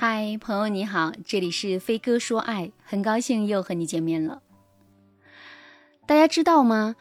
嗨，朋友你好，这里是飞哥说爱，很高兴又和你见面了。大家知道吗？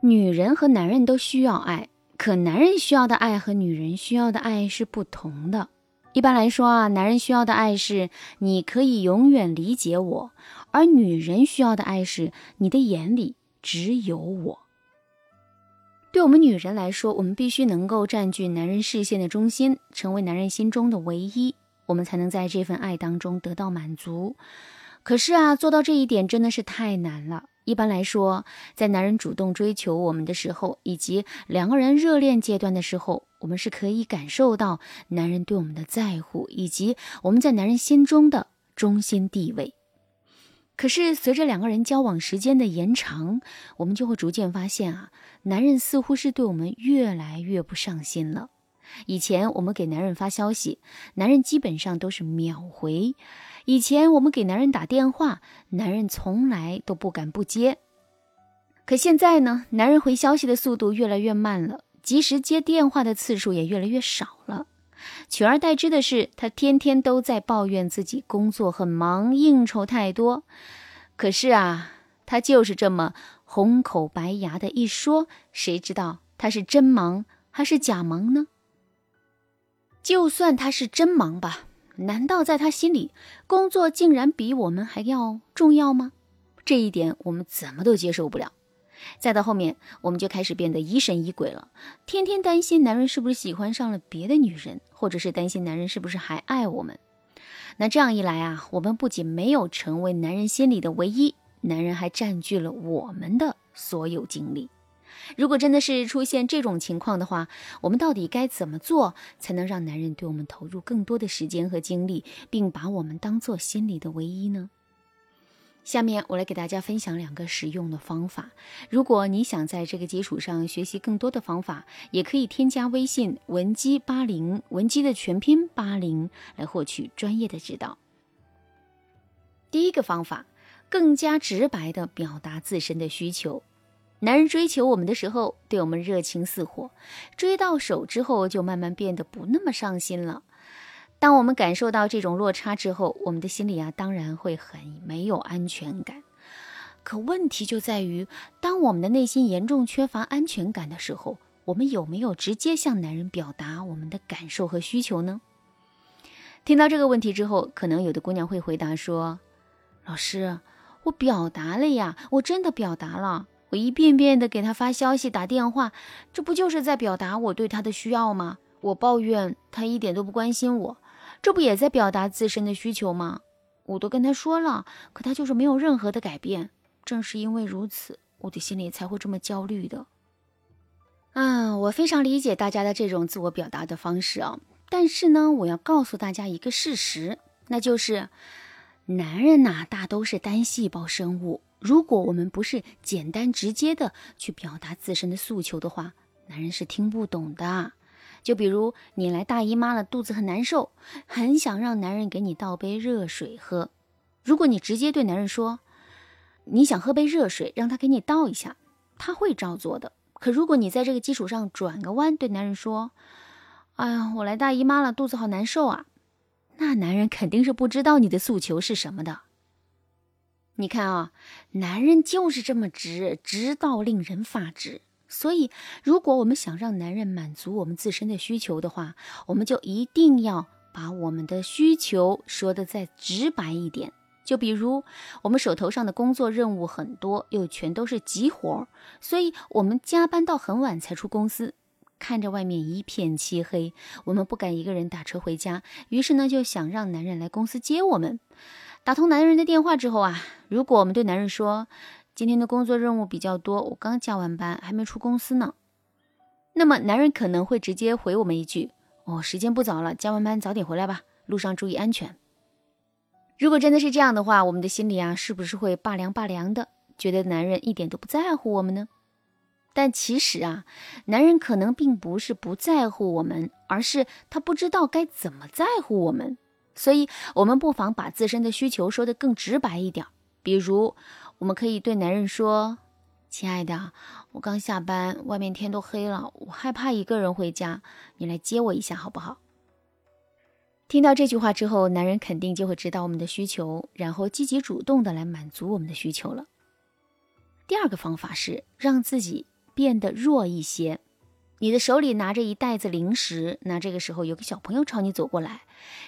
女人和男人都需要爱，可男人需要的爱和女人需要的爱是不同的。一般来说啊，男人需要的爱是你可以永远理解我，而女人需要的爱是你的眼里只有我。对我们女人来说，我们必须能够占据男人视线的中心，成为男人心中的唯一。我们才能在这份爱当中得到满足。可是啊，做到这一点真的是太难了。一般来说，在男人主动追求我们的时候，以及两个人热恋阶段的时候，我们是可以感受到男人对我们的在乎，以及我们在男人心中的中心地位。可是，随着两个人交往时间的延长，我们就会逐渐发现啊，男人似乎是对我们越来越不上心了。以前我们给男人发消息，男人基本上都是秒回；以前我们给男人打电话，男人从来都不敢不接。可现在呢，男人回消息的速度越来越慢了，及时接电话的次数也越来越少了。取而代之的是，他天天都在抱怨自己工作很忙，应酬太多。可是啊，他就是这么红口白牙的一说，谁知道他是真忙还是假忙呢？就算他是真忙吧，难道在他心里，工作竟然比我们还要重要吗？这一点我们怎么都接受不了。再到后面，我们就开始变得疑神疑鬼了，天天担心男人是不是喜欢上了别的女人，或者是担心男人是不是还爱我们。那这样一来啊，我们不仅没有成为男人心里的唯一，男人还占据了我们的所有精力。如果真的是出现这种情况的话，我们到底该怎么做才能让男人对我们投入更多的时间和精力，并把我们当做心里的唯一呢？下面我来给大家分享两个实用的方法。如果你想在这个基础上学习更多的方法，也可以添加微信文姬八零，文姬的全拼八零，来获取专业的指导。第一个方法，更加直白的表达自身的需求。男人追求我们的时候，对我们热情似火；追到手之后，就慢慢变得不那么上心了。当我们感受到这种落差之后，我们的心里啊，当然会很没有安全感。可问题就在于，当我们的内心严重缺乏安全感的时候，我们有没有直接向男人表达我们的感受和需求呢？听到这个问题之后，可能有的姑娘会回答说：“老师，我表达了呀，我真的表达了。”我一遍遍的给他发消息、打电话，这不就是在表达我对他的需要吗？我抱怨他一点都不关心我，这不也在表达自身的需求吗？我都跟他说了，可他就是没有任何的改变。正是因为如此，我的心里才会这么焦虑的。嗯，我非常理解大家的这种自我表达的方式啊，但是呢，我要告诉大家一个事实，那就是男人呐，大都是单细胞生物。如果我们不是简单直接的去表达自身的诉求的话，男人是听不懂的。就比如你来大姨妈了，肚子很难受，很想让男人给你倒杯热水喝。如果你直接对男人说你想喝杯热水，让他给你倒一下，他会照做的。可如果你在这个基础上转个弯，对男人说：“哎呀，我来大姨妈了，肚子好难受啊。”那男人肯定是不知道你的诉求是什么的。你看啊，男人就是这么直，直到令人发指。所以，如果我们想让男人满足我们自身的需求的话，我们就一定要把我们的需求说的再直白一点。就比如，我们手头上的工作任务很多，又全都是急活，所以我们加班到很晚才出公司，看着外面一片漆黑，我们不敢一个人打车回家，于是呢，就想让男人来公司接我们。打通男人的电话之后啊，如果我们对男人说今天的工作任务比较多，我刚加完班还没出公司呢，那么男人可能会直接回我们一句：“哦，时间不早了，加完班早点回来吧，路上注意安全。”如果真的是这样的话，我们的心里啊，是不是会拔凉拔凉的，觉得男人一点都不在乎我们呢？但其实啊，男人可能并不是不在乎我们，而是他不知道该怎么在乎我们。所以，我们不妨把自身的需求说得更直白一点。比如，我们可以对男人说：“亲爱的，我刚下班，外面天都黑了，我害怕一个人回家，你来接我一下好不好？”听到这句话之后，男人肯定就会知道我们的需求，然后积极主动的来满足我们的需求了。第二个方法是让自己变得弱一些。你的手里拿着一袋子零食，那这个时候有个小朋友朝你走过来，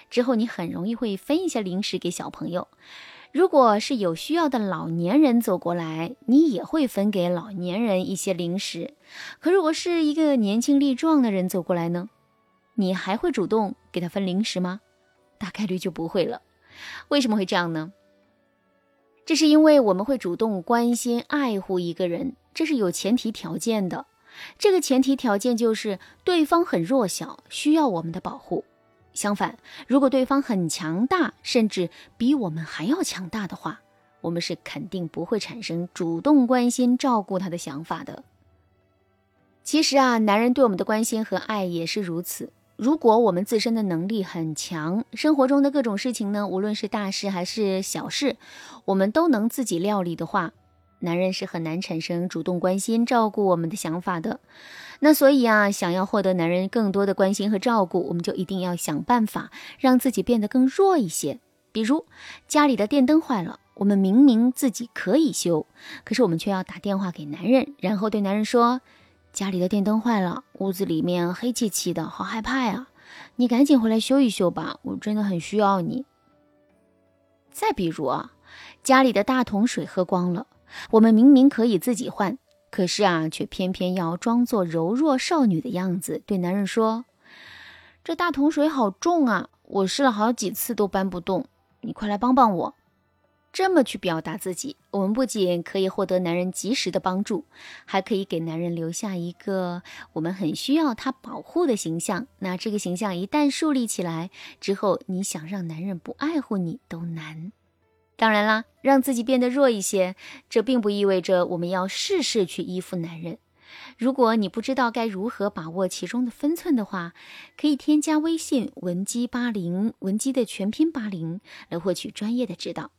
之后你很容易会分一些零食给小朋友。如果是有需要的老年人走过来，你也会分给老年人一些零食。可如果是一个年轻力壮的人走过来呢？你还会主动给他分零食吗？大概率就不会了。为什么会这样呢？这是因为我们会主动关心、爱护一个人，这是有前提条件的。这个前提条件就是对方很弱小，需要我们的保护。相反，如果对方很强大，甚至比我们还要强大的话，我们是肯定不会产生主动关心、照顾他的想法的。其实啊，男人对我们的关心和爱也是如此。如果我们自身的能力很强，生活中的各种事情呢，无论是大事还是小事，我们都能自己料理的话，男人是很难产生主动关心、照顾我们的想法的。那所以啊，想要获得男人更多的关心和照顾，我们就一定要想办法让自己变得更弱一些。比如家里的电灯坏了，我们明明自己可以修，可是我们却要打电话给男人，然后对男人说。家里的电灯坏了，屋子里面黑漆漆的，好害怕呀！你赶紧回来修一修吧，我真的很需要你。再比如啊，家里的大桶水喝光了，我们明明可以自己换，可是啊，却偏偏要装作柔弱少女的样子，对男人说：“这大桶水好重啊，我试了好几次都搬不动，你快来帮帮我。”这么去表达自己，我们不仅可以获得男人及时的帮助，还可以给男人留下一个我们很需要他保护的形象。那这个形象一旦树立起来之后，你想让男人不爱护你都难。当然啦，让自己变得弱一些，这并不意味着我们要事事去依附男人。如果你不知道该如何把握其中的分寸的话，可以添加微信文姬八零，文姬的全拼八零，来获取专业的指导。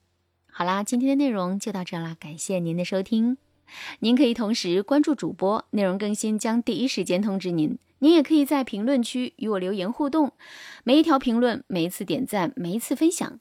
好啦，今天的内容就到这了，感谢您的收听。您可以同时关注主播，内容更新将第一时间通知您。您也可以在评论区与我留言互动，每一条评论、每一次点赞、每一次分享，